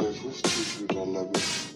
circles, two feet on level.